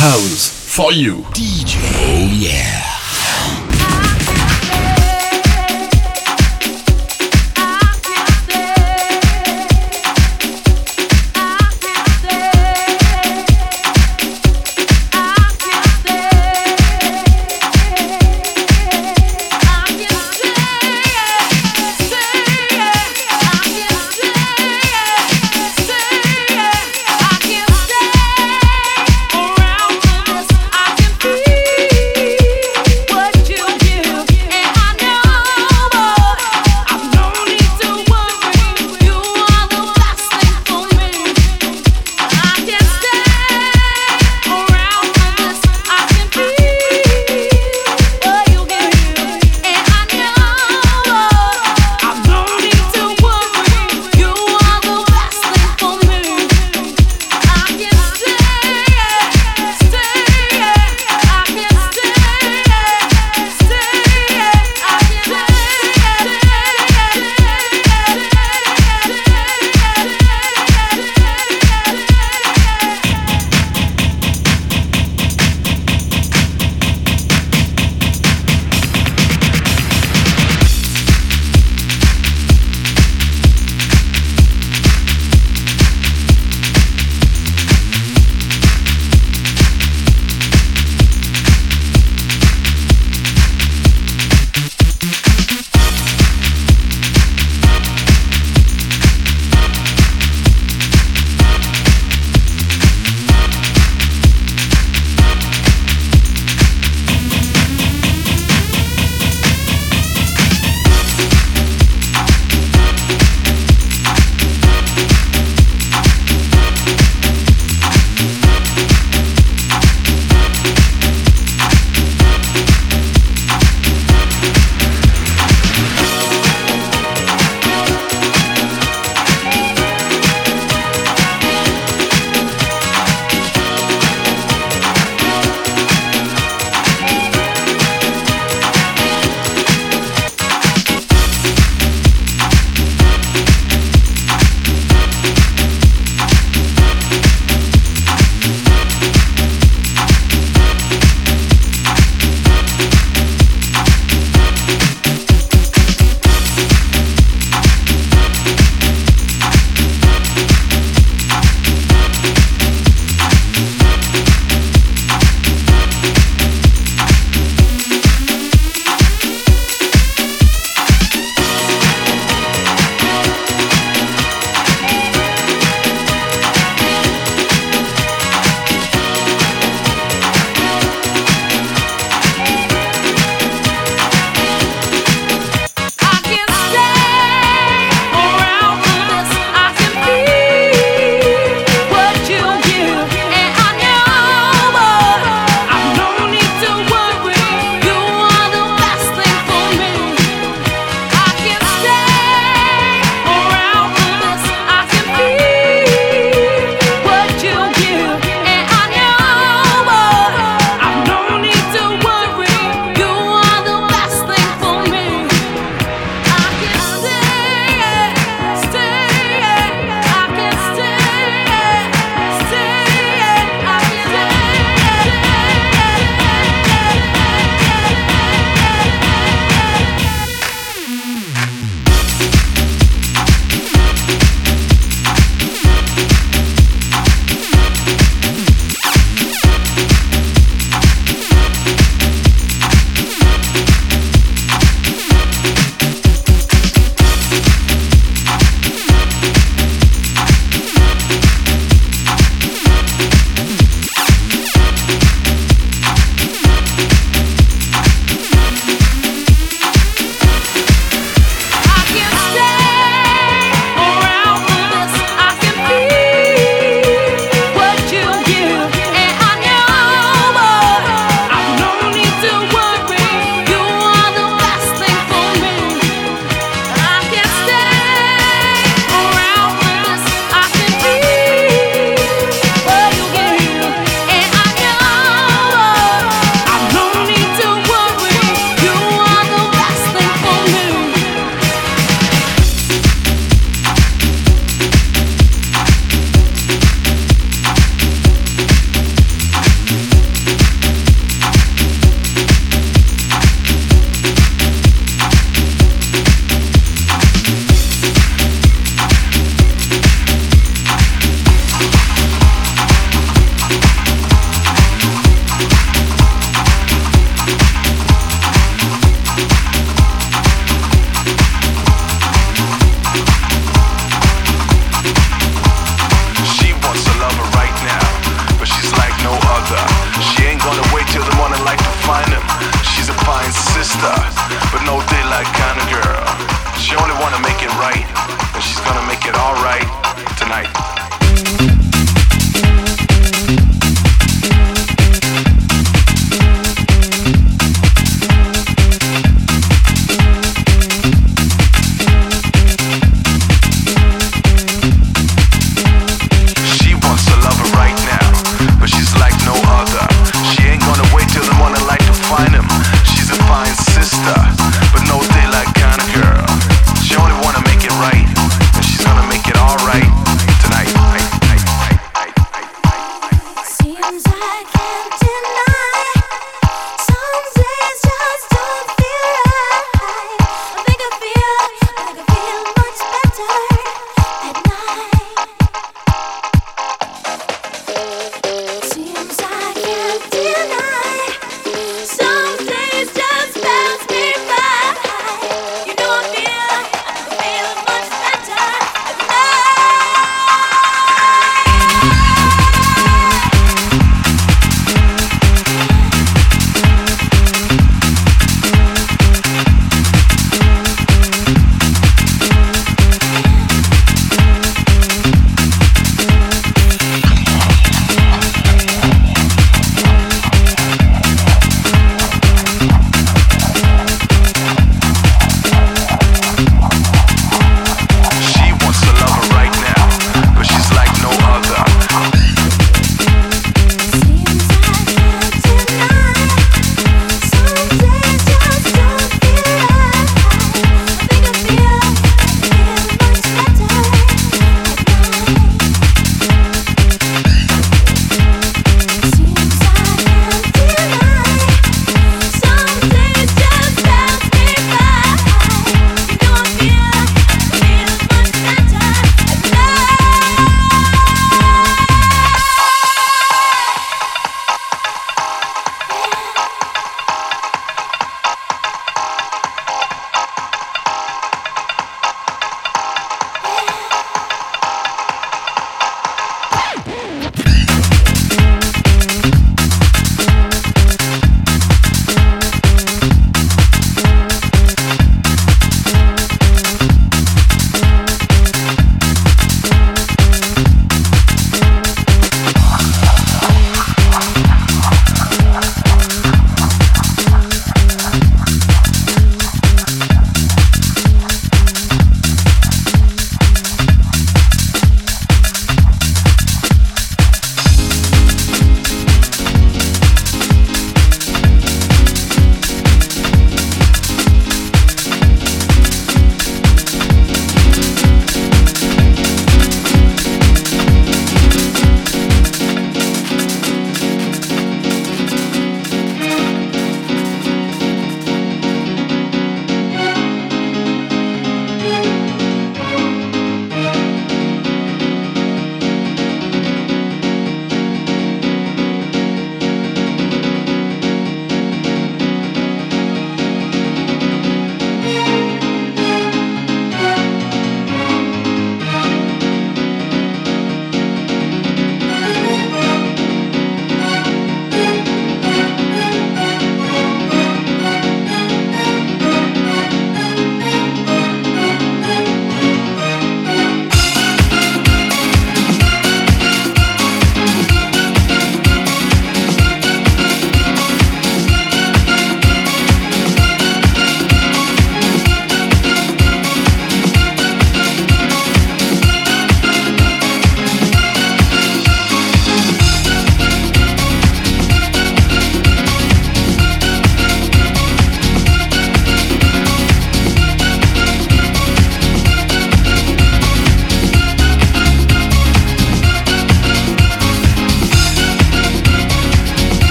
house for you. DJ, oh yeah.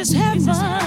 Is heaven.